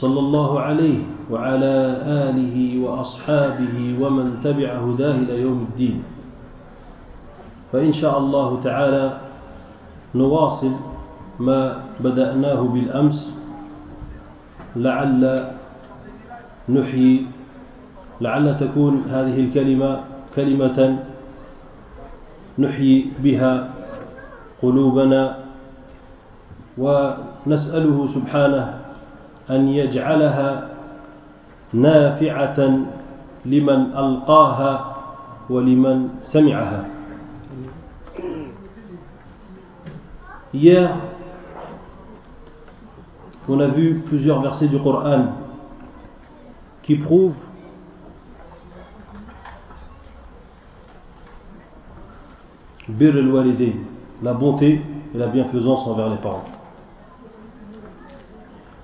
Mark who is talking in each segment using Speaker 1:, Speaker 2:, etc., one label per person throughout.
Speaker 1: صلى الله عليه وعلى آله وأصحابه ومن تبع هداه إلى يوم الدين. فإن شاء الله تعالى نواصل ما بدأناه بالأمس لعل نحيي لعل تكون هذه الكلمة كلمة نحيي بها قلوبنا ونسأله سبحانه أن يجعلها نافعة لمن ألقاها ولمن سمعها Hier, on a vu plusieurs versets du Coran qui prouvent Bir al la bonté et la bienfaisance envers les parents.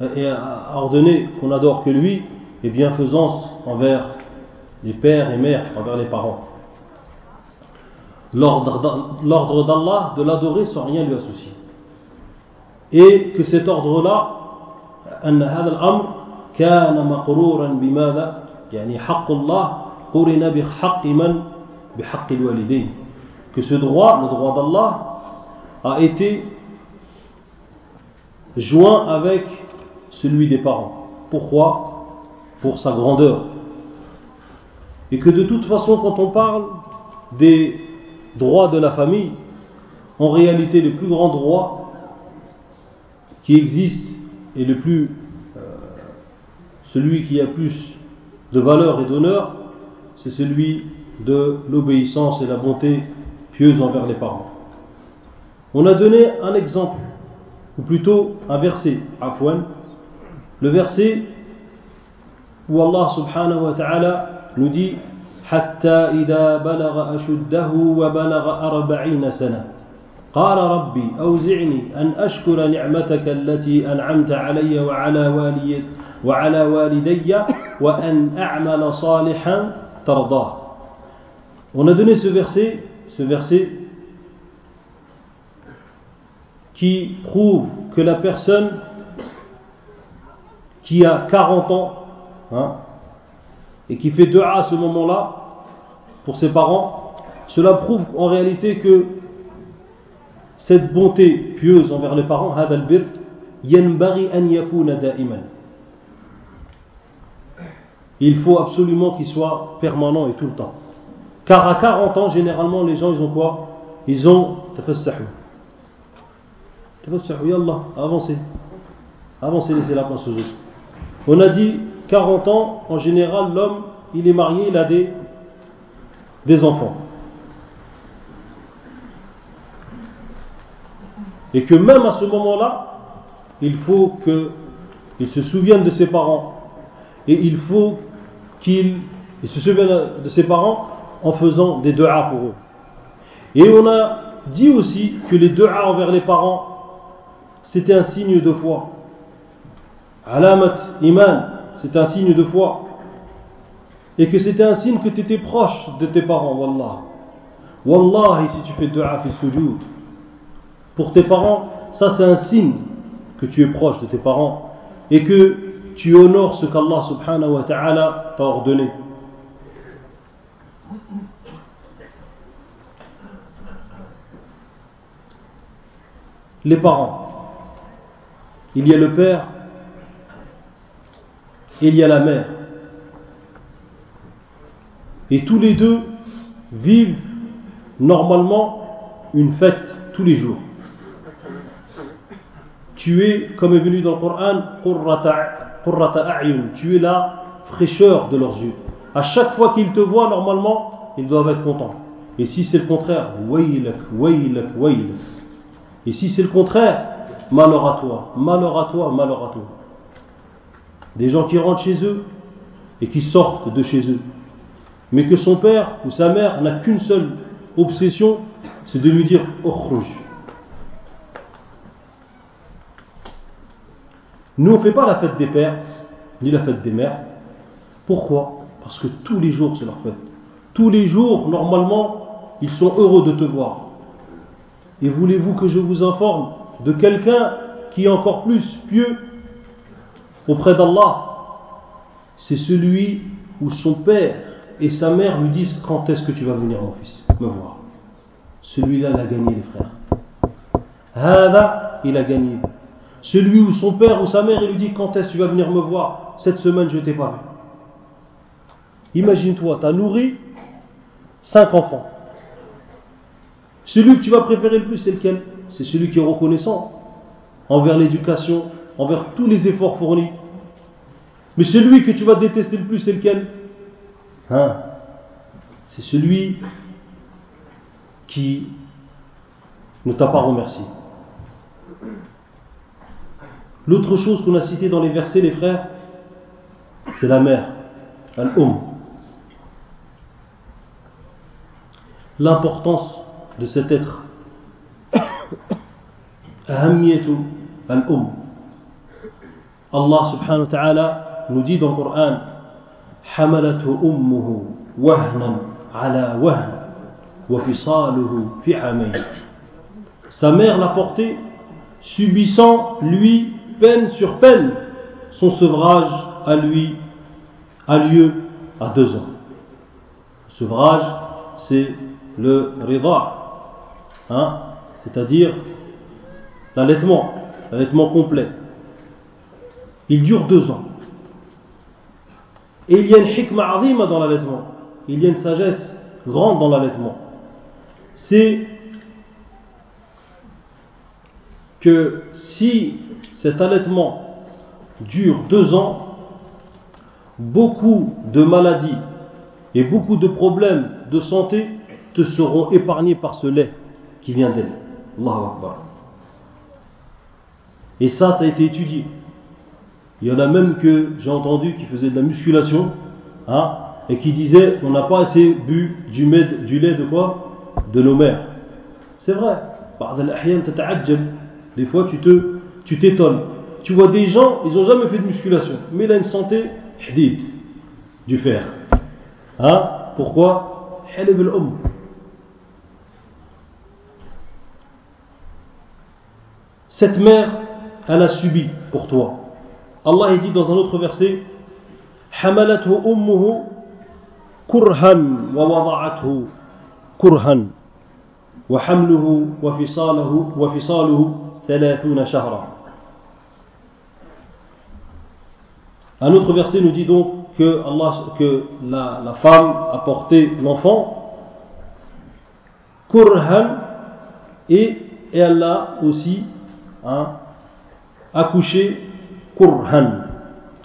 Speaker 1: et a ordonné qu'on adore que lui, et bienfaisance envers les pères et mères, envers les parents. L'ordre d'Allah de l'adorer sans rien lui associer. Et que cet ordre-là, que ce droit, le droit d'Allah, a été joint avec celui des parents. Pourquoi? Pour sa grandeur. Et que de toute façon, quand on parle des droits de la famille, en réalité, le plus grand droit qui existe et le plus, euh, celui qui a plus de valeur et d'honneur, c'est celui de l'obéissance et la bonté pieuse envers les parents. On a donné un exemple, ou plutôt un verset, Afwan, le verset où Allah subhanahu wa ta'ala nous dit حتى إذا بلغ أشده وبلغ أربعين سنة قال ربي أوزعني أن أشكر نعمتك التي أنعمت علي وعلى والي وعلى والدي وأن أعمل صالحا ترضاه On a donné ce verset, ce verset qui prouve que la personne qui a 40 ans hein, et qui fait dua à ce moment-là pour ses parents, cela prouve en réalité que cette bonté pieuse envers les parents, il faut absolument qu'il soit permanent et tout le temps. Car à 40 ans, généralement, les gens, ils ont quoi? Ils ont tafassahu. Tafassahu, yallah, avancez. Avancez, laissez la place aux autres. On a dit 40 ans, en général, l'homme, il est marié, il a des, enfants. Et que même à ce moment-là, il faut qu'il se souvienne de ses parents. Et il faut qu'il se souvienne de ses parents en faisant des du'as pour eux. Et on a dit aussi que les du'as envers les parents, c'était un signe de foi. Alamat iman, c'est un signe de foi. Et que c'était un signe que tu étais proche de tes parents, Wallah. Wallah, si tu fais dua fi sujud, pour tes parents, ça c'est un signe que tu es proche de tes parents et que tu honores ce qu'Allah subhanahu wa ta'ala t'a ordonné. Les parents. Il y a le père il y a la mère. Et tous les deux vivent normalement une fête tous les jours. Tu es, comme est venu dans le Coran, tu es la fraîcheur de leurs yeux. À chaque fois qu'ils te voient, normalement, ils doivent être contents. Et si c'est le contraire, Et si c'est le contraire, malheur à toi, malheur à toi, malheur à toi. Des gens qui rentrent chez eux et qui sortent de chez eux. Mais que son père ou sa mère n'a qu'une seule obsession, c'est de lui dire Okhruj. Nous, on ne fait pas la fête des pères, ni la fête des mères. Pourquoi? Parce que tous les jours, c'est leur fête. Tous les jours, normalement, ils sont heureux de te voir. Et voulez-vous que je vous informe de quelqu'un qui est encore plus pieux auprès d'Allah C'est celui où son père et sa mère lui disent Quand est-ce que tu vas venir, mon fils, me voir Celui-là, il a gagné, les frères. Hada, il a gagné. Celui où son père ou sa mère lui dit quand est-ce que tu vas venir me voir? Cette semaine je t'ai pas vu. Imagine-toi, tu as nourri cinq enfants. Celui que tu vas préférer le plus, c'est lequel? C'est celui qui est reconnaissant envers l'éducation, envers tous les efforts fournis. Mais celui que tu vas détester le plus, c'est lequel? Hein? C'est celui qui ne t'a pas remercié. L'autre chose qu'on a citée dans les versets, les frères, c'est la mère, al-um. L'importance de cet être. Al-um. Allah subhanahu wa ta'ala nous dit dans le Coran حملته أمه وهنا على وهن وفصاله في عامين Sa mère l'a porté subissant lui peine sur peine, son sevrage à lui a lieu à deux ans. Le sevrage, c'est le rida, hein, c'est-à-dire l'allaitement, l'allaitement complet. Il dure deux ans. Et il y a une hikmah azima dans l'allaitement. Il y a une sagesse grande dans l'allaitement. C'est que si cet allaitement dure deux ans, beaucoup de maladies et beaucoup de problèmes de santé te seront épargnés par ce lait qui vient d'elle. Et ça, ça a été étudié. Il y en a même que j'ai entendu qui faisaient de la musculation hein, et qui disaient on n'a pas assez bu du, lait de quoi? De nos mères. C'est vrai. Des fois, tu te, tu t'étonnes. Tu vois des gens, ils n'ont jamais fait de musculation, mais il a une santé hadid, du fer. Hein? Pourquoi? Cette mère, elle a subi pour toi. Allah dit dans un autre verset حملته أمه كرها ووضعته كرها وحمله وفصاله وفصاله un autre verset nous dit donc que, Allah, que la, femme a porté l'enfant, kurhan, et, elle a aussi hein, accouché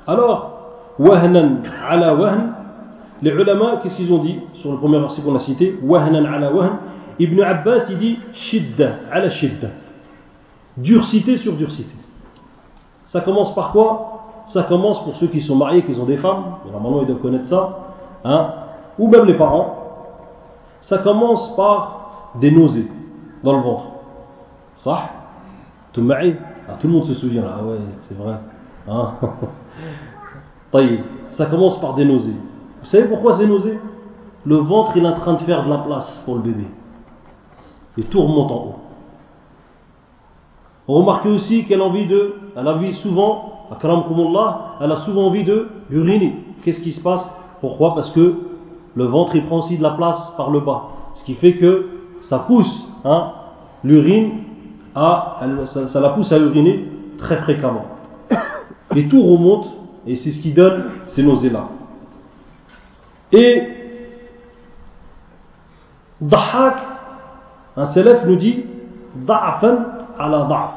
Speaker 1: alors, wahnan ala wahn, les ulama, qu'est-ce qu'ils ont dit sur le premier verset qu'on a cité? Wahnan ala wahn, Ibn Abbas il dit shidda ala shidda durcité sur durcité. Ça commence par quoi? Ça commence pour ceux qui sont mariés, qui ont des femmes, normalement ils doivent connaître ça, hein, ou même les parents. Ça commence par des nausées dans le ventre. Ça Tout le monde se souvient ah ouais, c'est vrai. Hein ça commence par des nausées. Vous savez pourquoi ces nausées? Le ventre est en train de faire de la place pour le bébé. Et tout remonte en haut. Remarquez aussi qu'elle a envie de, elle a envie souvent, elle a souvent envie de uriner. Qu'est-ce qui se passe? Pourquoi? Parce que le ventre il prend aussi de la place par le bas. Ce qui fait que ça pousse hein, l'urine à, ça, la pousse à uriner très fréquemment. Et tout remonte et c'est ce qui donne ces nausées-là. Et Dahak, un célèbre nous dit Da'afan ala da'af.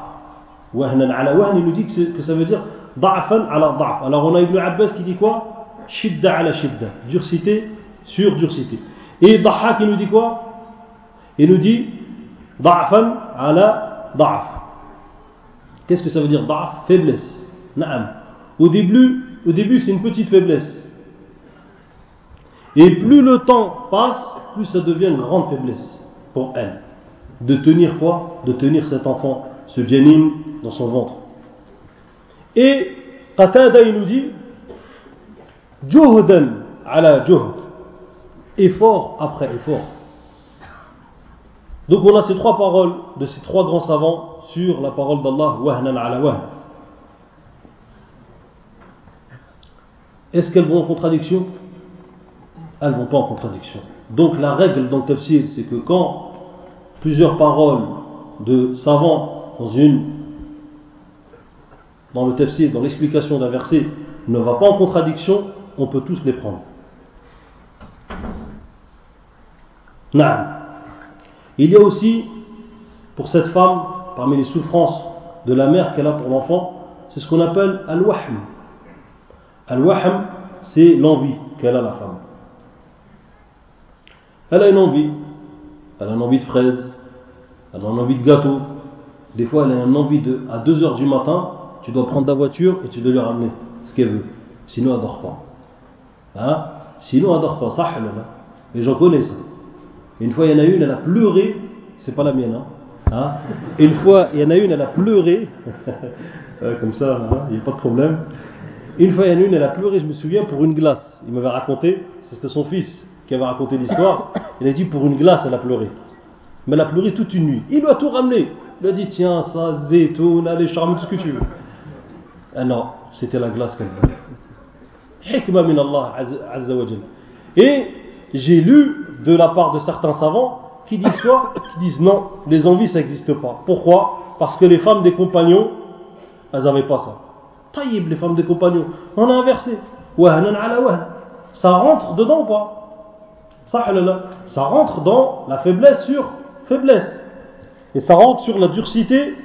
Speaker 1: Wahnan ala wahn, il nous dit que ça veut dire Da'afan ala da'af. Alors on a Ibn Abbas qui dit quoi? Shidda ala shidda. Durcité sur durcité. Et Dahak, il nous dit quoi? Il nous dit Da'afan ala da'af. Qu'est-ce que ça veut dire Da'af Faiblesse. Au début, au début c'est une petite faiblesse. Et plus le temps passe, plus ça devient une grande faiblesse pour elle. De tenir quoi? De tenir cet enfant, ce janin dans son ventre. Et Qatada il nous dit Juhdan ala juhd. Effort après effort. Donc on a ces trois paroles de ces trois grands savants sur la parole d'Allah, wahnan ala wahn. Est-ce qu'elles vont en contradiction? Elles ne vont pas en contradiction. Donc la règle dans le tafsir, c'est que quand plusieurs paroles de savants dans une dans le tafsir, dans l'explication d'un verset, ne va pas en contradiction, on peut tous les prendre. Il y a aussi, pour cette femme, parmi les souffrances de la mère qu'elle a pour l'enfant, c'est ce qu'on appelle al-wahm. Al-wahm, c'est l'envie qu'elle a la femme. Elle a une envie. Elle a une envie de fraises. Elle a une envie de gâteau. Des fois, elle a une envie de. À 2 heures du matin, tu dois prendre ta voiture et tu dois lui ramener ce qu'elle veut. Sinon, elle dort pas. Hein? Sinon, elle dort pas. Ça, Et j'en connais ça. Une fois, il y en a une, elle a pleuré. C'est pas la mienne. Hein, hein? Une fois, il y en a une, elle a pleuré. Comme ça, hein, il n'y a pas de problème. Une fois, il y a une, elle a pleuré, je me souviens, pour une glace. Il m'avait raconté, c'était son fils qui avait raconté l'histoire. Il a dit, pour une glace, elle a pleuré. Mais elle a pleuré toute une nuit. Il lui a tout ramené. Il lui a dit, tiens, ça, zétoun, allez, charme, tout ce que tu veux. Ah non, c'était la glace qu'elle voulait. Et j'ai lu de la part de certains savants qui disent quoi? Qui disent non, les envies ça n'existe pas. Pourquoi? Parce que les femmes des compagnons, elles n'avaient pas ça. Taïb, les femmes des compagnons. On a inversé. Ça rentre dedans ou pas? Ça rentre dans la faiblesse sur faiblesse. Et ça rentre sur la durcité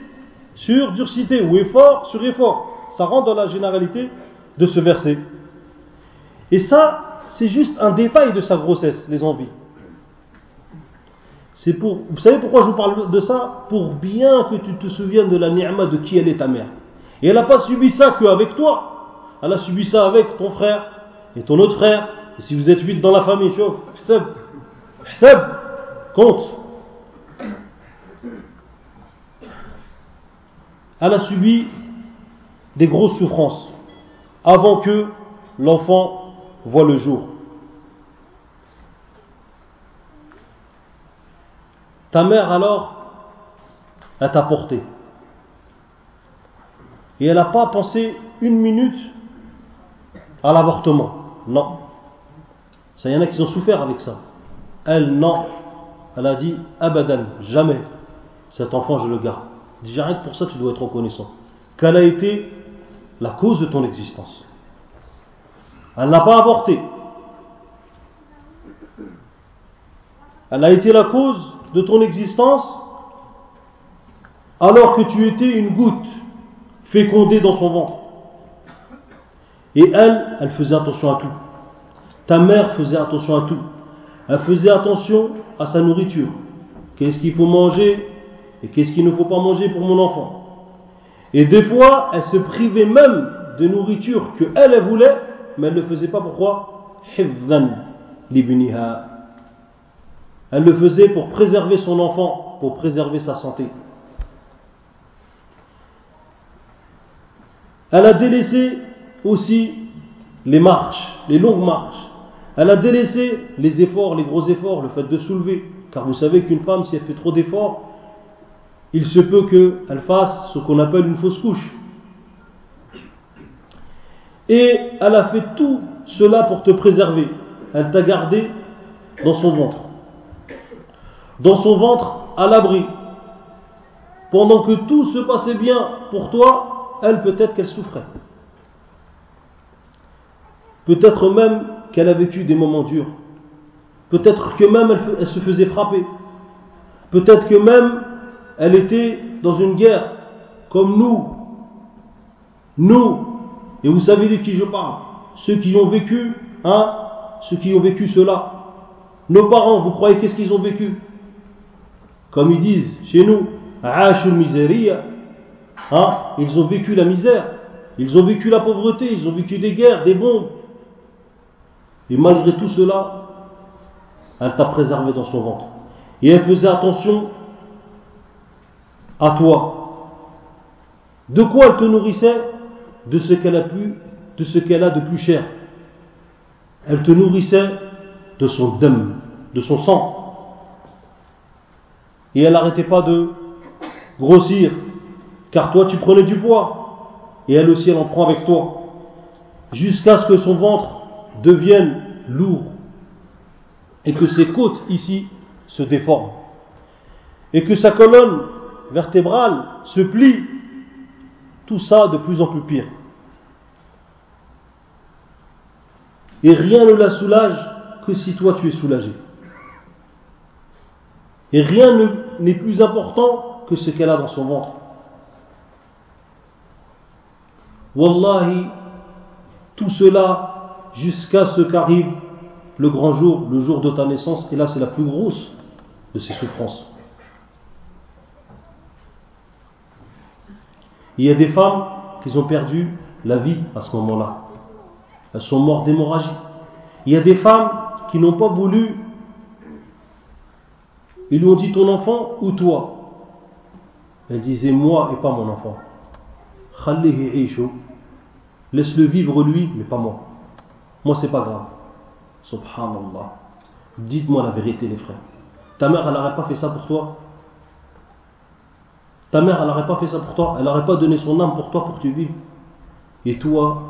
Speaker 1: sur durcité ou effort sur effort. Ça rentre dans la généralité de ce verset. Et ça, c'est juste un détail de sa grossesse, les envies. C'est pour, vous savez pourquoi je vous parle de ça? Pour bien que tu te souviennes de la ni'ma de qui elle est ta mère. Et elle n'a pas subi ça qu'avec toi. Elle a subi ça avec ton frère et ton autre frère. Et si vous êtes huit dans la famille, chauffe, hsab, compte. Elle a subi des grosses souffrances avant que l'enfant voit le jour. Ta mère alors, elle t'a porté. Et elle n'a pas pensé une minute à l'avortement. Non. Ça, y en a qui ont souffert avec ça. Elle, non. Elle a dit, abadan, jamais. Cet enfant, je le garde. Déjà, rien que pour ça, tu dois être reconnaissant. Qu'elle a été la cause de ton existence? Elle n'a pas avorté. Elle a été la cause de ton existence alors que tu étais une goutte fécondée dans son ventre. Et elle, elle faisait attention à tout. Ta mère faisait attention à tout. Elle faisait attention à sa nourriture. Qu'est-ce qu'il faut manger et qu'est-ce qu'il ne faut pas manger pour mon enfant. Et des fois, elle se privait même de nourriture que elle, voulait, mais elle ne le faisait pas pourquoi Elle le faisait pour préserver son enfant, pour préserver sa santé. Elle a délaissé aussi les marches, les longues marches. Elle a délaissé les efforts, les gros efforts, le fait de soulever. Car vous savez qu'une femme, si elle fait trop d'efforts, il se peut qu'elle fasse ce qu'on appelle une fausse couche. Et elle a fait tout cela pour te préserver. Elle t'a gardé dans son ventre. Dans son ventre, à l'abri. Pendant que tout se passait bien pour toi, elle peut-être qu'elle souffrait. Peut-être même qu'elle a vécu des moments durs. Peut-être que même elle, se faisait frapper. Peut-être que même elle était dans une guerre, comme nous. Nous, et vous savez de qui je parle, ceux qui ont vécu, hein, ceux qui ont vécu cela. Nos parents, vous croyez qu'est-ce qu'ils ont vécu? Comme ils disent chez nous, hein, ils ont vécu la misère, ils ont vécu la pauvreté, ils ont vécu des guerres, des bombes. Et malgré tout cela, elle t'a préservé dans son ventre. Et elle faisait attention à toi. De quoi elle te nourrissait? De ce qu'elle a pu, de ce qu'elle a de plus cher. Elle te nourrissait de son dème, de son sang. Et elle n'arrêtait pas de grossir, car toi tu prenais du poids, et elle aussi elle en prend avec toi, jusqu'à ce que son ventre devienne lourd, et que ses côtes ici se déforment, et que sa colonne vertébrale se plie, tout ça de plus en plus pire. Et rien ne la soulage que si toi tu es soulagé. Et rien n'est plus important que ce qu'elle a dans son ventre. Wallahi, tout cela jusqu'à ce qu'arrive le grand jour, le jour de ta naissance, et là c'est la plus grosse de ces souffrances. Il y a des femmes qui ont perdu la vie à ce moment-là. Elles sont mortes d'hémorragie. Il y a des femmes qui n'ont pas voulu. Ils lui ont dit ton enfant ou toi? Elle disait moi et pas mon enfant. Laisse-le vivre lui, mais pas moi. Moi c'est pas grave. Subhanallah. Dites-moi la vérité les frères. Ta mère elle n'aurait pas fait ça pour toi? Ta mère elle n'aurait pas fait ça pour toi? Elle n'aurait pas donné son âme pour toi pour que tu vives? Et toi,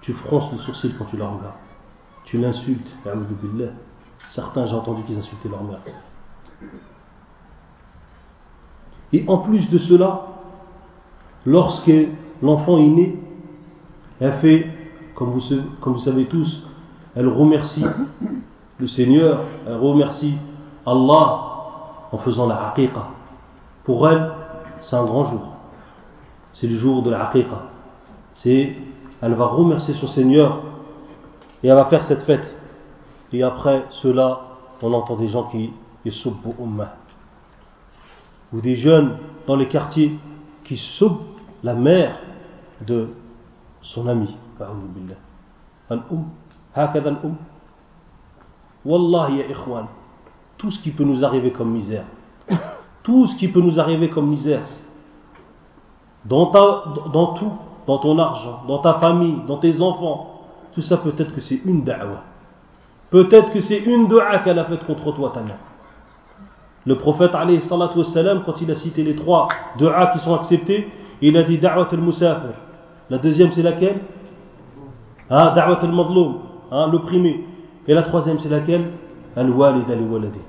Speaker 1: tu fronces le sourcil quand tu la regardes. Tu l'insultes. Certains, j'ai entendu qu'ils insultaient leur mère. Et en plus de cela, lorsque l'enfant est né, elle fait, comme vous, savez tous, elle remercie le Seigneur, elle remercie Allah en faisant la aqiqa. Pour elle, c'est un grand jour. C'est le jour de la aqiqa. C'est, elle va remercier son Seigneur et elle va faire cette fête. Et après cela, on entend des gens qui ummah. Ou des jeunes dans les quartiers qui sub la mère de son ami. Hakada al-um. Wallahi ya ikhwan, tout ce qui peut nous arriver comme misère, tout ce qui peut nous arriver comme misère, dans, ta, dans tout, dans ton argent, dans ta famille, dans tes enfants, tout ça peut-être que c'est une da'wa. Peut-être que c'est une dua qu'elle a faite contre toi, ta mère. Le prophète, wassalam, quand il a cité les trois du'a qui sont acceptés, il a dit da'wat al-musafir. La deuxième, c'est laquelle ah, Da'wat al-madloum, hein, l'opprimé. Et la troisième, c'est laquelle Al-walid al-waladi.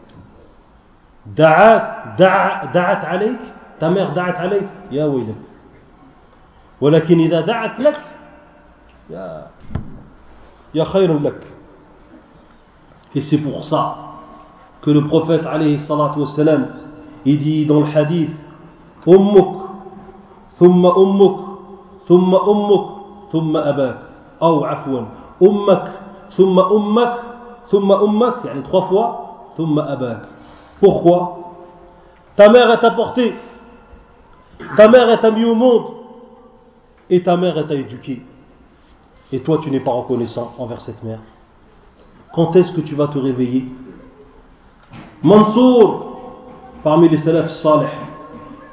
Speaker 1: Da'at, da'at alayk, ta mère da'at alayk, ya waylak. ولكن إذا دعت لك يا يا خير لك et c'est pour ça que le prophète alayhi salatu wassalam il dit dans le hadith ummuk thumma ummuk thumma ummuk thumma abak ou afwan ummak thumma ummak thumma ummak yani trois fois thumma abak pourquoi? Ta mère t'a porté ta mère t'a mis au monde. Et ta mère t'a éduqué et toi tu n'es pas reconnaissant envers cette mère, quand est-ce que tu vas te réveiller? Mansour, parmi les salafs salih,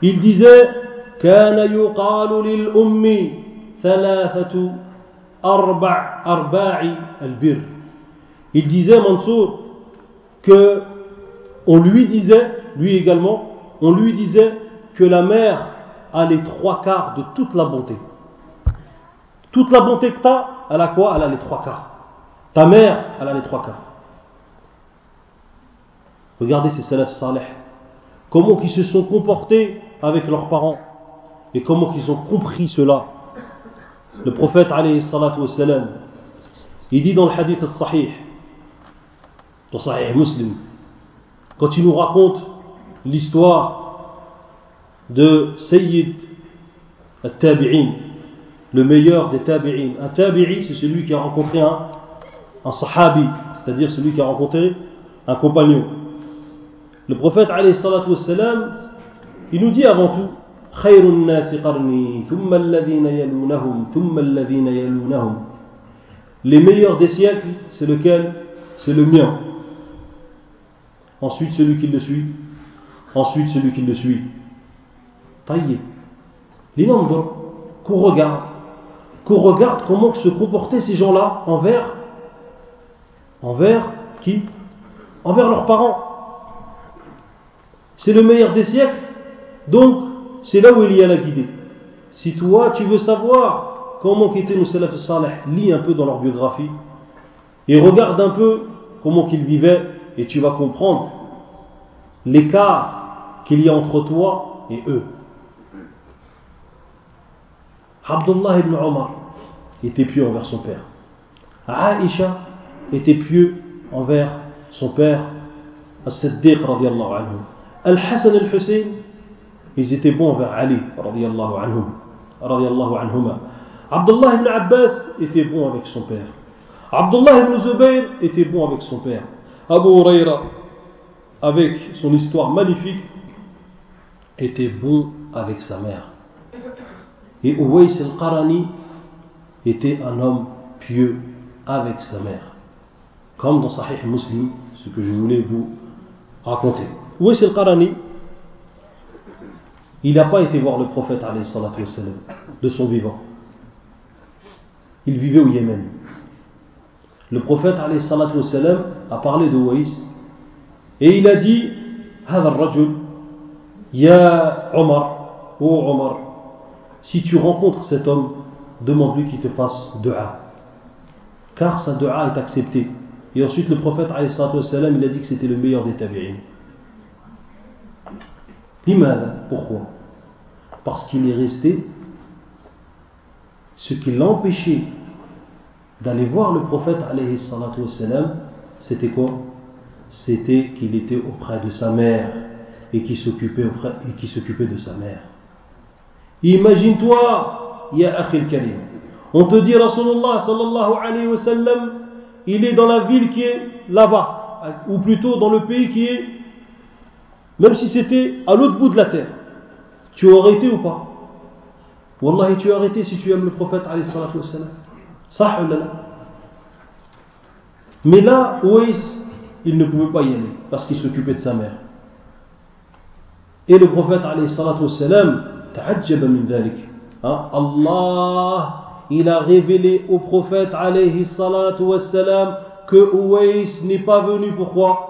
Speaker 1: il disait كان يقال للأم ثلاثة أربع أرباع البر Il disait Mansour que on lui disait, lui également, on lui disait que la mère a les trois quarts de toute la bonté. Toute la bonté que tu as, elle a quoi Elle a les trois quarts. Ta mère, elle a les trois quarts. Regardez ces salafs salih. Comment ils se sont comportés avec leurs parents et comment ils ont compris cela. Le prophète alayhi salatu Il dit dans le hadith al-Sahih, dans Sahih Muslim, quand il nous raconte l'histoire de Sayyid al-Tabi'in, le meilleur des Tabi'in. Un Tabi'i, c'est celui qui a rencontré un, un Sahabi, c'est-à-dire celui qui a rencontré un compagnon. Le prophète, il nous dit avant tout les meilleurs des siècles, c'est lequel? C'est le mien. Ensuite celui qui le suit. Ensuite celui qui le suit. Taillé. Les nombres qu'on regarde. Qu'on regarde comment se comportaient ces gens-là envers? Envers qui? Envers leurs parents. C'est le meilleur des siècles. Donc, c'est là où il y a la guidée. Si toi, tu veux savoir comment étaient nos salaf salih, lis un peu dans leur biographie et regarde un peu comment qu'ils vivaient et tu vas comprendre l'écart qu'il y a entre toi et eux. Abdullah ibn Omar était pieux envers son père. Aisha était pieux envers son père, As-Siddiq radiallahu anhu. Al-Hassan al-Hussein, ils étaient bons envers Ali radiallahu. Abdullah ibn Abbas était bon avec son père. Abdullah ibn Zubayr était bon avec son père. Abu Huraira, avec son histoire magnifique, était bon avec sa mère. Et Uwais al-Qarani était un homme pieux avec sa mère. Comme dans Sahih Muslim, ce que je voulais vous raconter. Où est le Qarani Il n'a pas été voir le prophète de son vivant. Il vivait au Yémen. Le prophète a parlé de Waïs et il a dit rajul, Ya Omar, oh Omar, si tu rencontres cet homme, demande-lui qu'il te fasse dua. Car sa dua est acceptée. Et ensuite le prophète il a dit que c'était le meilleur des tabi'in pourquoi? Parce qu'il est resté ce qui l'empêchait d'aller voir le prophète c'était quoi? C'était qu'il était auprès de sa mère et qui s'occupait qui s'occupait de sa mère. Imagine-toi, ya akhil karim. On te dit Rasulullah sallallahu alayhi il est dans la ville qui est là-bas, ou plutôt dans le pays qui est, même si c'était à l'autre bout de la terre. Tu aurais été ou pas? Wallahi, tu aurais été si tu aimes le prophète alayhi salatu. Ça Mais là, Ouais, il ne pouvait pas y aller parce qu'il s'occupait de sa mère. Et le prophète alayhi salatu wassalam, min hein? Allah, il a révélé au prophète alayhi salatu wassalam que Ouais n'est pas venu. Pourquoi?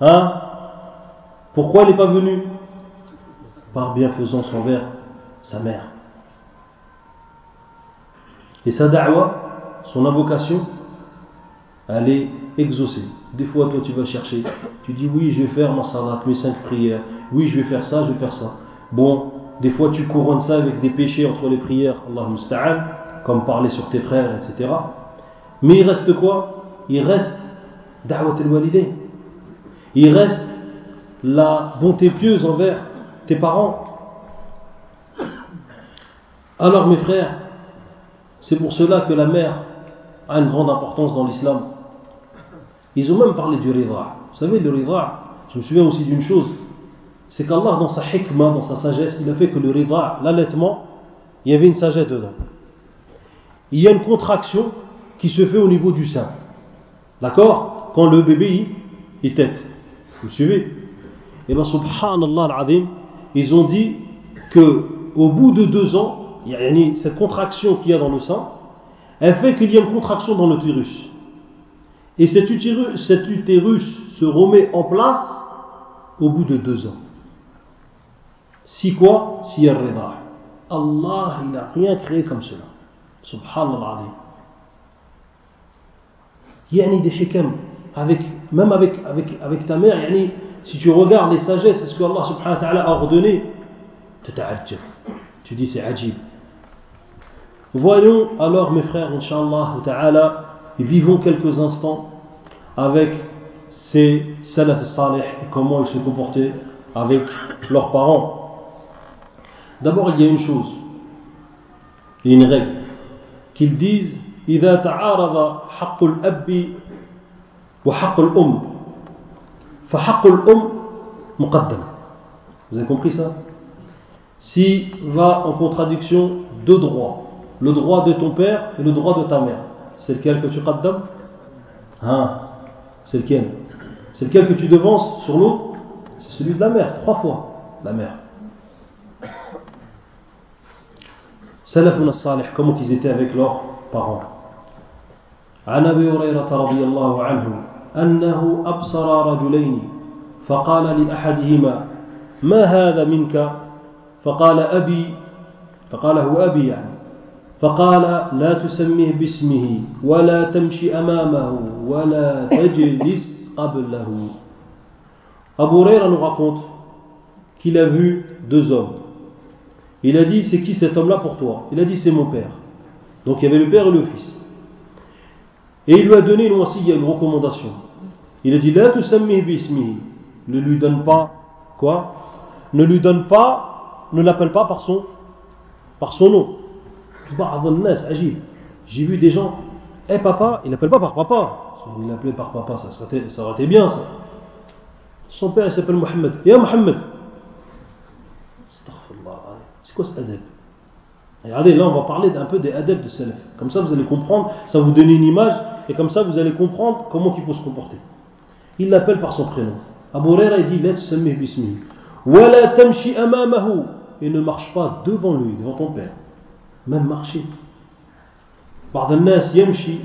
Speaker 1: Hein? Pourquoi il n'est pas venu Par bienfaisance envers sa mère. Et sa da'wa, son invocation, elle est exaucée. Des fois, toi, tu vas chercher, tu dis oui, je vais faire ma salat, mes cinq prières, oui, je vais faire ça, je vais faire ça. Bon, des fois, tu couronnes ça avec des péchés entre les prières, Allah comme parler sur tes frères, etc. Mais il reste quoi? Il reste da'wat al Il reste la bonté pieuse envers tes parents. Alors, mes frères, c'est pour cela que la mère a une grande importance dans l'islam. Ils ont même parlé du rida. Vous savez, le rida, je me souviens aussi d'une chose, c'est qu'Allah, dans sa hikmah, dans sa sagesse, il a fait que le rida, l'allaitement, il y avait une sagesse dedans. Il y a une contraction qui se fait au niveau du sein. D'accord? Quand le bébé, il tête. Vous suivez? Et eh bien, subhanallah al ils ont dit que au bout de deux ans, cette contraction qu'il y a dans le sein, elle fait qu'il y a une contraction dans l'utérus. Et cet utérus, cet utérus se remet en place au bout de deux ans. Si quoi? Si il Allah, il n'a rien créé comme cela. Subhanallah. Yani des hikam, avec, même avec, avec, avec ta mère, yani, si tu regardes les sagesses, est ce que Allah subhanahu wa ta'ala a ordonné, tu dis c'est ajib. Voyons alors, mes frères, Inch'Allah ta'ala, et vivons quelques instants avec ces salaf salih et comment ils se comportaient avec leurs parents. D'abord, il y a une chose, il y a une règle, qu'ils disent إذا تعارض حق الأب وحق الأم فحق الأم مقدم Vous avez compris ça Si va en contradiction deux droits, le droit de ton père et le droit de ta mère, c'est lequel que tu qaddam Hein C'est lequel C'est lequel que tu devances sur l'autre C'est celui de la mère, trois fois la mère. Salafun salih comment ils étaient avec leurs parents. عن ابي هريره رضي الله عنه انه ابصر رجلين فقال لاحدهما ما هذا منك فقال ابي فقال هو ابي يعني فقال لا تسميه باسمه ولا تمشي امامه ولا تجلس قبله Abu Huraira nous raconte qu'il a vu deux hommes. Il a dit C'est qui cet homme-là pour toi Il a dit C'est mon père. Donc il y avait le père et le fils. Et il lui a donné, une aussi, il y a une recommandation. Il a dit La bismihi. Ne lui donne pas quoi? Ne lui donne pas, ne l'appelle pas par son, par son nom. J'ai vu des gens, hé hey, papa, il l'appelle pas par papa. Il l'appelait par papa, ça serait, ça aurait été bien ça. Son père il s'appelle Mohammed. Ya Mohammed. C'est quoi cet adab? Regardez, là on va parler un peu des adeptes de Salaf. Comme ça vous allez comprendre, ça vous donne une image, et comme ça vous allez comprendre comment il faut se comporter. Il l'appelle par son prénom. Abu Huraira dit bismi. Wala tamshi amamahu. Et ne marche pas devant lui, devant ton père. Même marcher. Bardanas yamshi.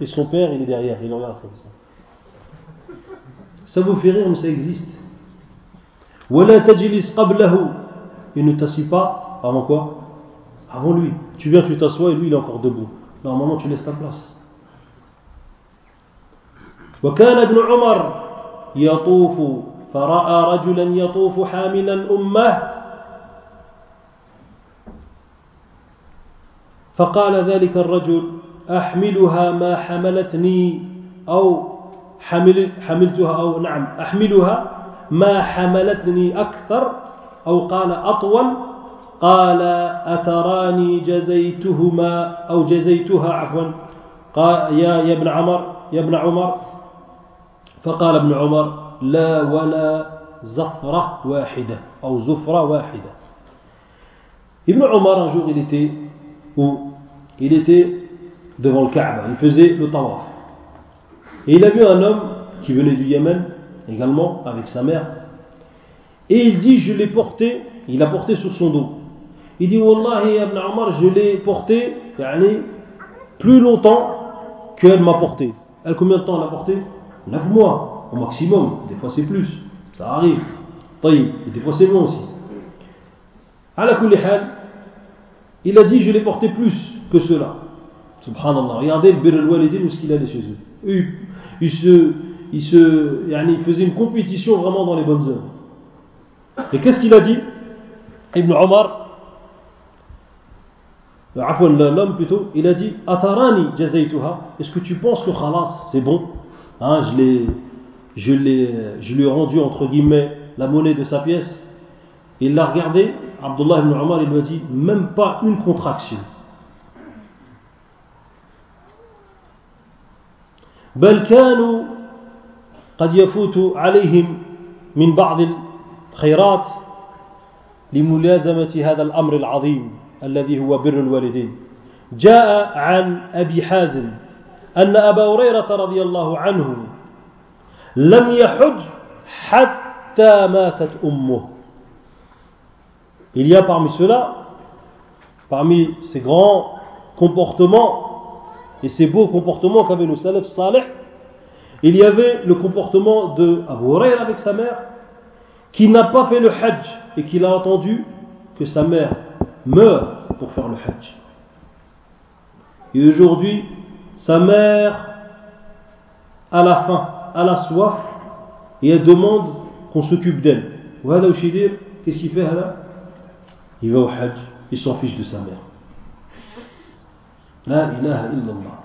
Speaker 1: Et son père, il est derrière, il regarde comme ça. Ça vous fait rire, mais ça existe. Wala tajlis qablahu. Et ne t'assis pas avant quoi? Avant lui. Tu viens, tu t'assois et lui il est encore debout. Normalement tu laisses ta place. وكان ابن عمر يطوف فرأى رجلا يطوف حاملا أمه فقال ذلك الرجل أحملها ما حملتني أو حمل حملتها أو نعم أحملها ما حملتني أكثر أو قال أطول قال أتراني جزيتهما أو جزيتها عفوا قال يا يا ابن عمر يا ابن عمر فقال ابن عمر لا ولا زفرة واحدة أو زفرة واحدة Ibn Omar un jour il était où Il était devant le Kaaba, il faisait le tawaf. Et il a vu un homme qui venait du Yémen également avec sa mère. Et il dit Je l'ai porté, il a porté sur son dos. Il dit Wallahi Ibn Omar, je l'ai porté yani, plus longtemps qu'elle m'a porté. Elle, combien de temps elle a porté? 9 mois au maximum, des fois c'est plus, ça arrive. Et des fois c'est moins aussi. Il a dit je l'ai porté plus que cela. Subhanallah. Regardez le Bir al-Walidin où ce qu'il allait chez eux? Il, il, se, il, se, il faisait une compétition vraiment dans les bonnes œuvres. Et qu'est-ce qu'il a dit? Ibn Omar, l'homme plutôt, il a dit Atarani jazaytuha. Est-ce que tu penses que khalas, c'est bon Hein, je, l'ai, je, l'ai, je lui ai rendu entre guillemets la monnaie de sa pièce. Il l'a regardé, Abdullah ibn Omar, il lui a dit même pas une contraction. بل كانوا قد يفوت عليهم من بعض الخيرات لملازمة هذا الأمر العظيم الذي هو بر الوالدين جاء عن أبي حازم أن أبا هريرة رضي الله عنه لم يحج حتى ماتت أمه Il y a parmi ceux-là, parmi ces grands comportements et ces beaux comportements qu'avaient nos salafs salih, il y avait le comportement de Abu Huraira avec sa mère, qui n'a pas fait le hajj et qui a entendu que sa mère meurt pour faire le hajj. Et aujourd'hui, sa mère a la faim, a la soif, et elle demande qu'on s'occupe d'elle. Qu'est-ce qu'il fait là Il va au Hajj, il s'en fiche de sa mère. La ilaha illallah.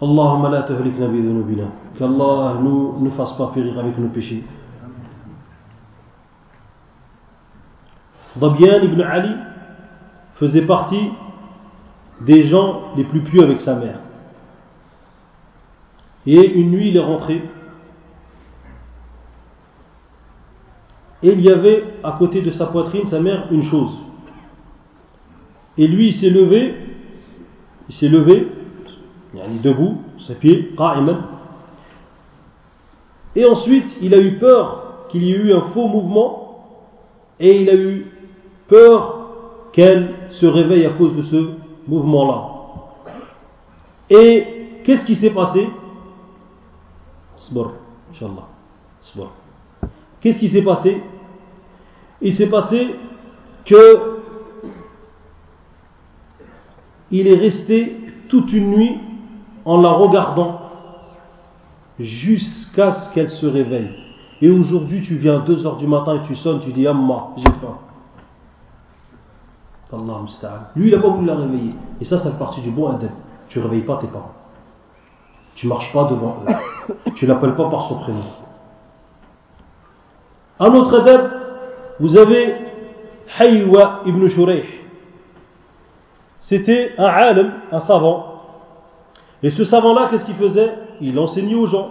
Speaker 1: Allahumma la tuhlikna bi dhunubina. Qu'Allah nous ne fasse pas périr avec nos péchés. Dabian ibn Ali faisait partie des gens les plus pieux avec sa mère. Et une nuit, il est rentré. Et il y avait à côté de sa poitrine, sa mère, une chose. Et lui, il s'est levé, il s'est levé, il est debout, ses pieds, et ensuite, il a eu peur qu'il y ait eu un faux mouvement, et il a eu peur qu'elle se réveille à cause de ce mouvement-là. Et qu'est-ce qui s'est passé? Qu'est-ce qui s'est passé? Il s'est passé que il est resté toute une nuit en la regardant jusqu'à ce qu'elle se réveille. Et aujourd'hui, tu viens à 2 heures du matin et tu sonnes, tu dis Amma, j'ai faim. Lui, il n'a pas voulu la réveiller. Et ça, ça fait partie du bon adep. Tu ne réveilles pas tes parents. Tu ne marches pas devant eux. Tu l'appelles pas par son prénom. Un autre adep, vous avez Haywa ibn Shurayh. C'était un alim, un savant. Et ce savant-là, qu'est-ce qu'il faisait? Il enseignait aux gens.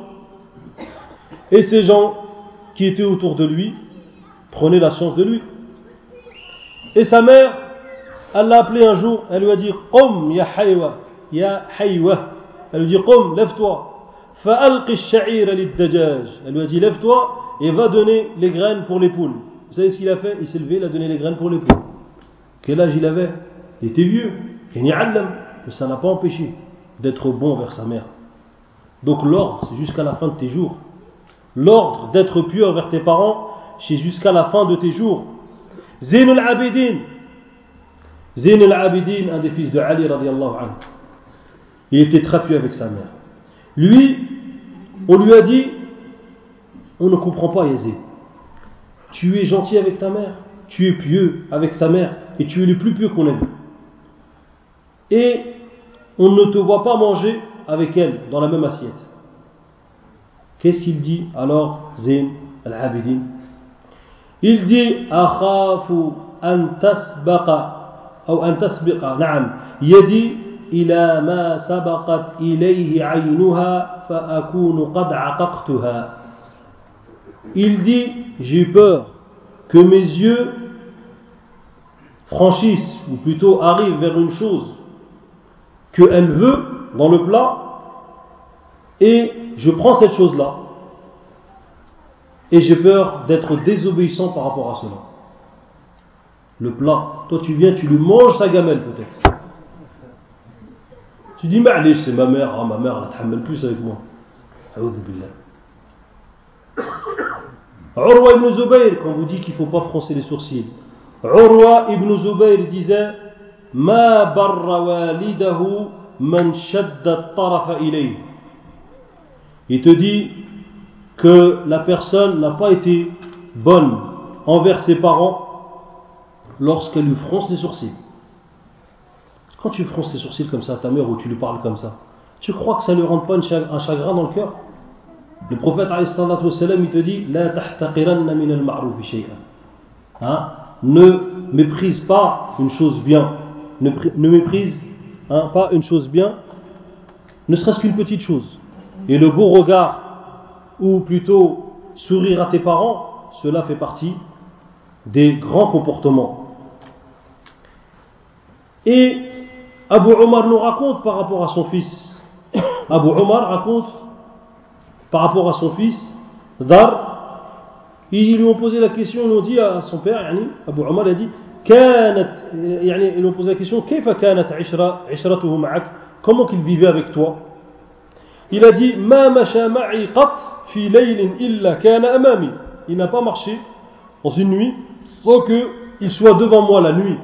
Speaker 1: Et ces gens qui étaient autour de lui prenaient la science de lui. Et sa mère, elle l'a appelé un jour, elle lui a dit Qom ya haywa, ya haywa. Elle lui dit Qom, lève-toi. Elle lui a dit lève-toi et va donner les graines pour les poules. Vous savez ce qu'il a fait? Il s'est levé, il a donné les graines pour les poules. Quel âge il avait? Il était vieux. Mais ça n'a pas empêché d'être bon vers sa mère. Donc l'ordre, c'est jusqu'à la fin de tes jours. L'ordre d'être pur vers tes parents, c'est jusqu'à la fin de tes jours. Zainul Abidin, Zain al-Abidin, un des fils de Ali radiallahu anhu, il était trapu avec sa mère. Lui, on lui a dit On ne comprend pas Yazid. Tu es gentil avec ta mère, tu es pieux avec ta mère, et tu es le plus pieux qu'on ait vu. Et on ne te voit pas manger avec elle dans la même assiette. Qu'est-ce qu'il dit alors, Zain al-Abidin? Il dit Akhafu an tasbaqa أو أن تسبق نعم يدي إلى ما سبقت إليه عينها فأكون قد عققتها Il dit, j'ai peur que mes yeux franchissent, ou plutôt arrivent vers une chose qu'elle veut dans le plat, et je prends cette chose-là, et j'ai peur d'être désobéissant par rapport à cela le plat. Toi, tu viens, tu lui manges sa gamelle peut-être. Tu dis, mais c'est ma mère, ah, ma mère, elle te plus avec moi. Urwa ibn Zubayr, quand vous dit qu'il ne faut pas froncer les sourcils, Urwa ibn Zubayr disait man shadda tarafa ilayh. Il te dit que la personne n'a pas été bonne envers ses parents lorsqu'elle lui fronce les sourcils. Quand tu fronces les sourcils comme ça à ta mère ou tu lui parles comme ça, tu crois que ça ne lui rend pas un chagrin dans le cœur? Le prophète il te dit La hein? Ne méprise pas une chose bien. Ne, ne méprise hein, pas une chose bien, ne serait-ce qu'une petite chose. Et le beau regard, ou plutôt sourire à tes parents, cela fait partie des grands comportements. Et Abu Omar nous raconte par rapport à son fils. Abu Omar raconte par rapport à son fils, Dar, ils lui ont posé la question, ils lui ont dit à son père, yani, Abu Omar a dit, يعني, ils lui ont posé la question, comment qu'il vivait avec toi Il a dit, Il n'a pas marché dans une nuit sans qu'il soit devant moi la nuit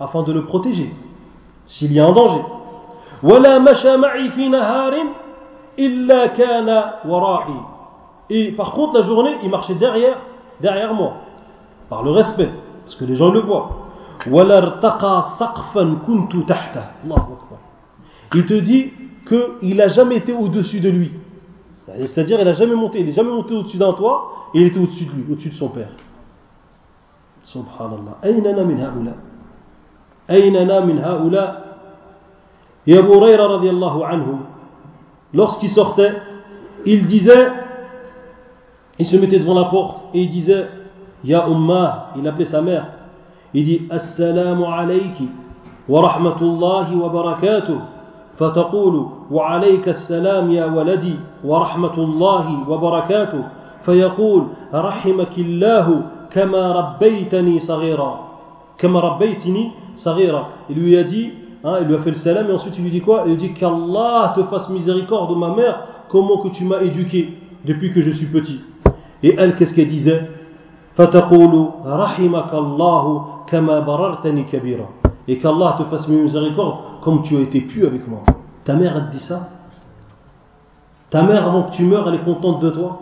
Speaker 1: afin de le protéger s'il y a un danger. Et par contre, la journée, il marchait derrière, derrière moi, par le respect, parce que les gens le voient. Il te dit qu'il n'a jamais été au-dessus de lui. C'est-à-dire, il n'a jamais monté, il n'est jamais monté au-dessus d'un toit, et il était au-dessus de lui, au-dessus de son père. Subhanallah. أيننا من هؤلاء Et Abu radiallahu anhu, lorsqu'il sortait, il disait, il se mettait devant la porte et il disait, Ya Ummah, il appelait sa mère, il dit, Assalamu alayki wa rahmatullahi wa barakatuh. فتقول وعليك السلام يا ولدي ورحمة الله وبركاته فيقول رحمك الله كما ربيتني صغيرا كما ربيتني Sarira. Il lui a dit, hein, il lui a fait le salam, et ensuite il lui dit quoi? Il lui dit qu'Allah te fasse miséricorde, ma mère, comment que tu m'as éduqué depuis que je suis petit. Et elle, qu'est-ce qu'elle disait? Et qu'Allah te fasse miséricorde comme tu as été pu avec moi. Ta mère, elle te dit ça? Ta mère, avant que tu meurs, elle est contente de toi?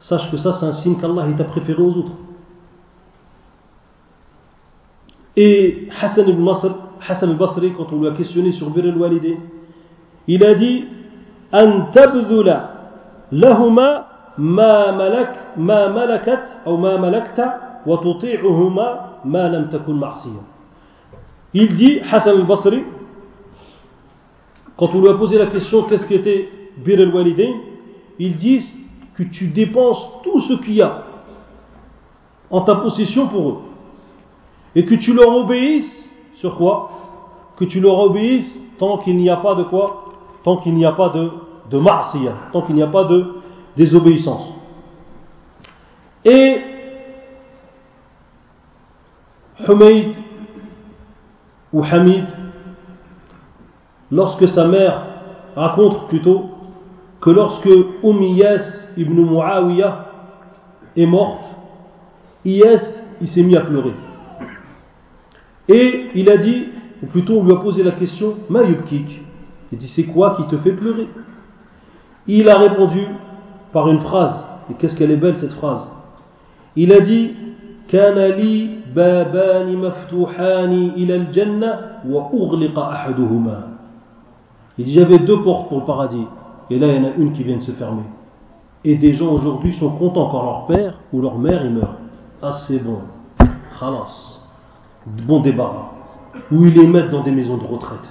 Speaker 1: Sache que ça, c'est un signe qu'Allah t'a préféré aux autres. Et Hassan ibn Hassan al-Basri, quand on lui a questionné sur Bir al-Walidé, il a dit An lahuma ma malakat ou ma malakta wa tuti'uhuma ma lam. Il dit, Hassan al-Basri, quand on lui a posé la question qu'est-ce qu'était Bir al-Walidé, ils disent que tu dépenses tout ce qu'il y a en ta possession pour eux. Et que tu leur obéisses sur quoi Que tu leur obéisses tant qu'il n'y a pas de quoi Tant qu'il n'y a pas de, de tant qu'il n'y a pas de désobéissance. Et Humayd ou Hamid, lorsque sa mère raconte plutôt que lorsque Oumiyas ibn Muawiyah est morte, Iyas il s'est mis à pleurer. Et il a dit, ou plutôt on lui a posé la question, Ma yubkik Il dit, c'est quoi qui te fait pleurer? Il a répondu par une phrase, et qu'est-ce qu'elle est belle cette phrase Il a dit, Kana li babani wa. Il dit, j'avais deux portes pour le paradis, et là il y en a une qui vient de se fermer. Et des gens aujourd'hui sont contents quand leur père ou leur mère y meurt. Ah bon, khalas bon débarras. Ou ils les mettent dans des maisons de retraite.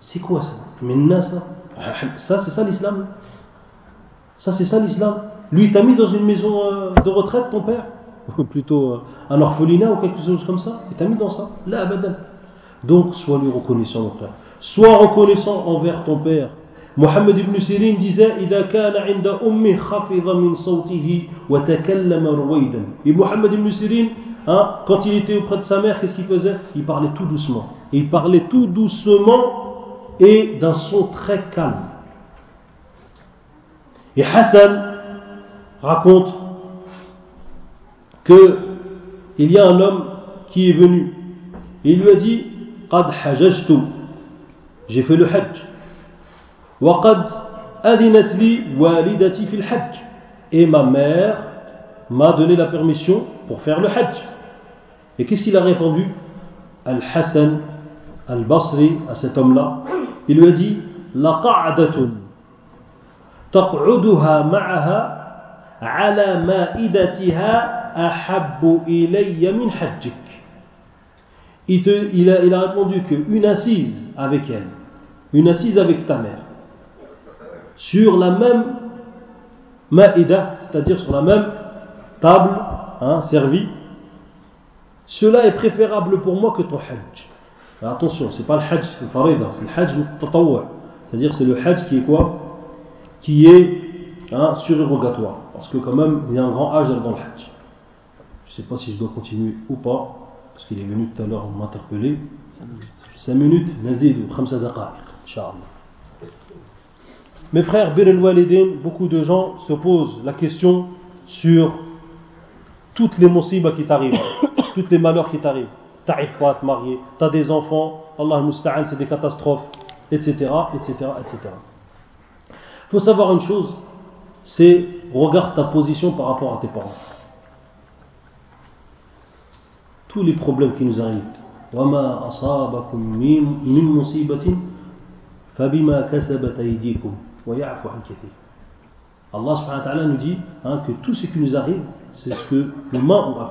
Speaker 1: C'est quoi ça Maintenant ça Ça c'est ça l'islam Ça c'est ça l'islam Lui t'a mis dans une maison euh, de retraite ton père ou plutôt euh, un orphelinat ou quelque chose comme ça, et t'as mis dans ça, là, abadan. Donc, sois lui reconnaissant, mon frère. Sois reconnaissant envers ton père. Mohammed ibn Sirin disait إذا كان عند أمه خفض من صوته وتكلم رويدا. Et Mohammed ibn Sirin, hein, quand il était auprès de sa mère, qu'est-ce qu'il faisait? Il parlait tout doucement. Il parlait tout doucement et d'un son très calme. Et Hassan raconte qu'il y a un homme qui est venu et il lui a dit Qad hajajtu, j'ai fait le hajj. Wa hajj. Et ma mère m'a donné la permission pour faire le hajj. Et qu'est-ce qu'il a répondu? Al-Hassan al-Basri à cet homme-là. Il lui a dit il, a, répondu qu'une assise avec elle, une assise avec ta mère, sur la même ma'ida, c'est-à-dire sur la même table hein, servie, cela est préférable pour moi que ton hajj. attention, c'est pas le hajj le farida, c'est le hajj tatawwa. C'est-à-dire c'est le hajj qui est quoi? Qui est hein, surérogatoire. Parce que quand même, il y a un grand âge dans le hajj. Je ne sais pas si je dois continuer ou pas, parce qu'il est venu tout à l'heure m'interpeller. 5 minutes, nazid ou khamsa daqa'iq, Mes frères, Bir beaucoup de gens se posent la question sur toutes les musibas qui t'arrivent, toutes les malheurs qui t'arrivent. T'arrives pas à te marier, t'as des enfants, Allah musta'an, c'est des catastrophes, etc., etc., etc. Il faut savoir une chose, c'est regarde ta position par rapport à tes parents. tous les problèmes qui nous arrivent. وما أصابكم من مصيبة فبما كسبت أيديكم ويعفو عن كثير Allah subhanahu wa ta'ala nous dit hein, que tout ce qui nous arrive, c'est ce que nos mains.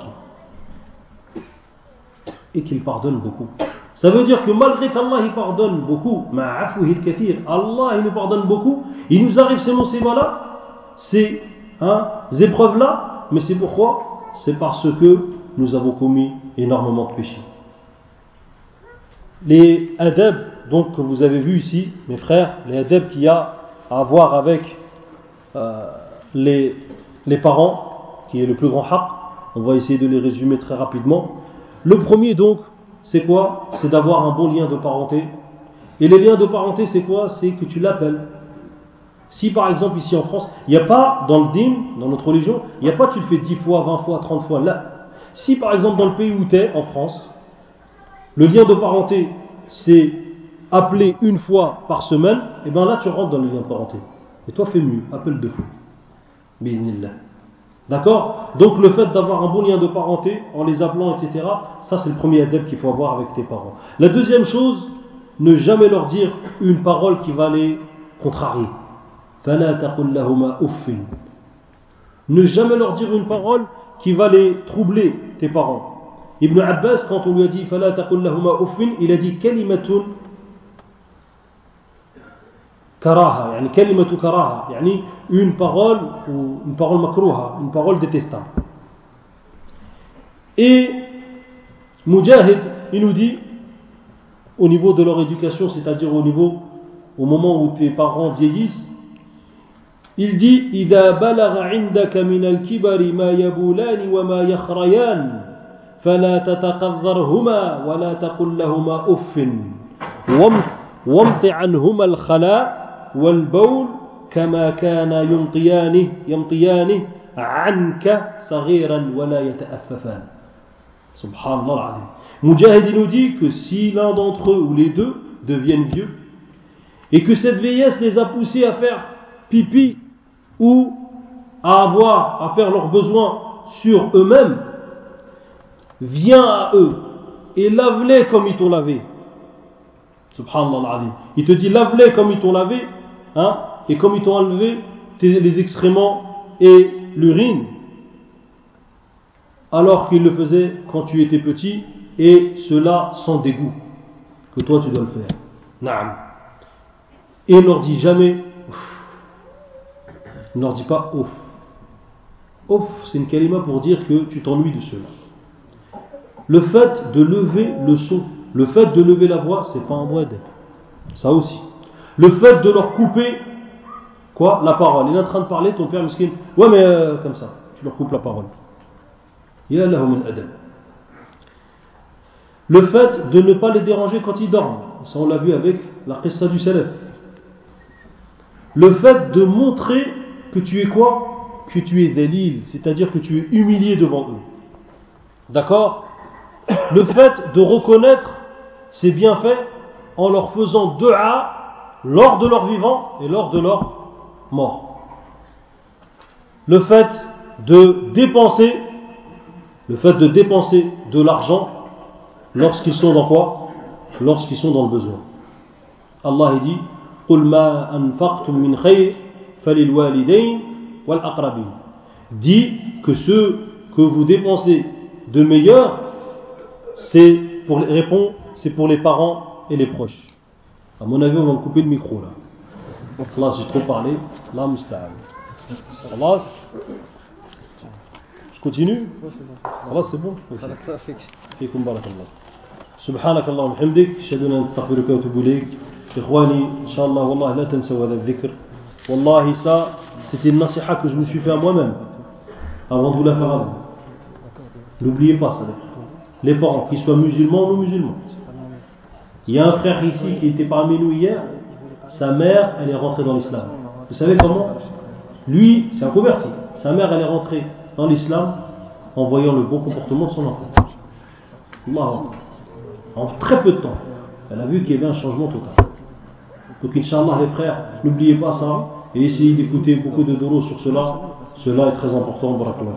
Speaker 1: Et qu'il pardonne beaucoup. Ça veut dire que malgré qu'Allah il pardonne beaucoup, Allah il nous pardonne beaucoup, il nous arrive ces musulmans là, ces hein, épreuves là, mais c'est pourquoi? C'est parce que nous avons commis énormément de péchés. Les adab donc que vous avez vu ici, mes frères, les adab qu'il y a à voir avec euh, les, les parents, qui est le plus grand haq, on va essayer de les résumer très rapidement. Le premier donc, c'est quoi? C'est d'avoir un bon lien de parenté. Et les liens de parenté, c'est quoi? C'est que tu l'appelles. Si par exemple ici en France, il n'y a pas dans le dîme, dans notre religion, il n'y a pas tu le fais 10 fois, 20 fois, 30 fois. Là, si par exemple dans le pays où tu es, en France, le lien de parenté c'est appeler une fois par semaine, et bien là tu rentres dans le lien de parenté. Et toi fais mieux, appelle deux fois. D'accord? Donc le fait d'avoir un bon lien de parenté, en les appelant, etc., ça c'est le premier adepte qu'il faut avoir avec tes parents. La deuxième chose, ne jamais leur dire une parole qui va les contrarier. Ne jamais leur dire une parole qui va les troubler, tes parents. Ibn Abbas, quand on lui a dit il a dit kalimatun karaha, yani kalimatu karaha, yani une parole ou une parole makruha, une parole détestable. Et Mujahid, il au niveau de leur éducation, c'est-à-dire au niveau, au moment où tes parents vieillissent, il dit إذا بلغ عندك من الكبر ما يبولان وما يخريان فلا تتقذرهما ولا تقل لهما أف وامط عنهما الخلاء والبول كما كان يمطيانه يمطيانه عنك صغيرا ولا يتأففان Subhanallah العظيم Mujahid nous dit que si l'un d'entre eux ou les deux deviennent vieux et que cette vieillesse les a poussés à faire pipi ou à avoir à faire leurs besoins sur eux-mêmes, viens à eux et lave-les comme ils t'ont lavé. Subhanallah Il te dit lave-les comme ils t'ont lavé Hein, et comme ils t'ont enlevé les excréments et l'urine, alors qu'ils le faisaient quand tu étais petit, et cela sans dégoût, que toi tu dois le faire. Naam. Et ne leur dit jamais ouf. Ne leur dit pas ouf. Ouf, c'est une kalima pour dire que tu t'ennuies de cela. Le fait de lever le son, le fait de lever la voix, c'est pas un boîte. Ça aussi. Le fait de leur couper quoi La parole. Il est en train de parler, ton père miskin. Ouais, mais euh, comme ça, tu leur coupes la parole. Le fait de ne pas les déranger quand ils dorment. Ça, on l'a vu avec la qissa du salaf. Le fait de montrer que tu es quoi? Que tu es délil, c'est-à-dire que tu es humilié devant eux. D'accord? Le fait de reconnaître ces bienfaits en leur faisant dua lors de leur vivant et lors de leur mort. Le fait de dépenser, le fait de dépenser de l'argent lorsqu'ils sont dans quoi? Lorsqu'ils sont dans le besoin. Allah dit Dit que ce que vous dépensez de meilleur, c'est pour répond, c'est pour les parents et les proches. À mon avis, on va me couper le micro là. Là, j'ai trop parlé. Là, musta'al. Allah, je continue Allah, c'est bon فيكم بارك الله سبحانك اللهم وبحمدك اشهد ان لا نستغفرك واتوب اليك اخواني ان شاء الله والله لا تنسوا هذا الذكر والله ça c'était une nasiha que je me suis fait à moi-même avant de vous la faire à vous n'oubliez pas ça les parents qu'ils soient musulmans ou non musulmans Il y a un frère ici qui était parmi nous hier, sa mère, elle est rentrée dans l'islam. Vous savez comment? Lui, c'est un converti. Sa mère, elle est rentrée dans l'islam en voyant le bon comportement de son enfant. En très peu de temps, elle a vu qu'il y avait un changement total. Donc, Inch'Allah, les frères, n'oubliez pas ça et essayez d'écouter beaucoup de doros sur cela. Cela est très important.
Speaker 2: Barakallah.